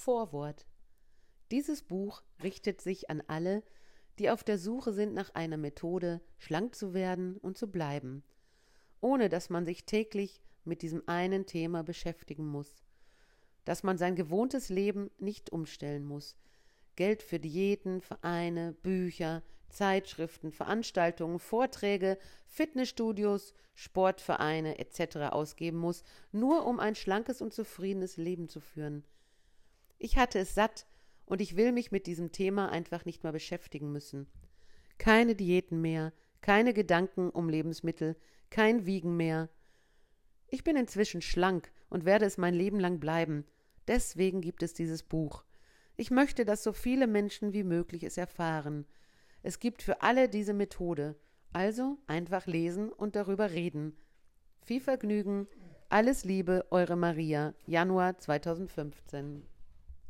Vorwort. Dieses Buch richtet sich an alle, die auf der Suche sind nach einer Methode, schlank zu werden und zu bleiben, ohne dass man sich täglich mit diesem einen Thema beschäftigen muss, dass man sein gewohntes Leben nicht umstellen muss, Geld für Diäten, Vereine, Bücher, Zeitschriften, Veranstaltungen, Vorträge, Fitnessstudios, Sportvereine etc. ausgeben muss, nur um ein schlankes und zufriedenes Leben zu führen. Ich hatte es satt und ich will mich mit diesem Thema einfach nicht mehr beschäftigen müssen. Keine Diäten mehr, keine Gedanken um Lebensmittel, kein Wiegen mehr. Ich bin inzwischen schlank und werde es mein Leben lang bleiben. Deswegen gibt es dieses Buch. Ich möchte, dass so viele Menschen wie möglich es erfahren. Es gibt für alle diese Methode. Also einfach lesen und darüber reden. Viel Vergnügen. Alles Liebe, eure Maria. Januar 2015.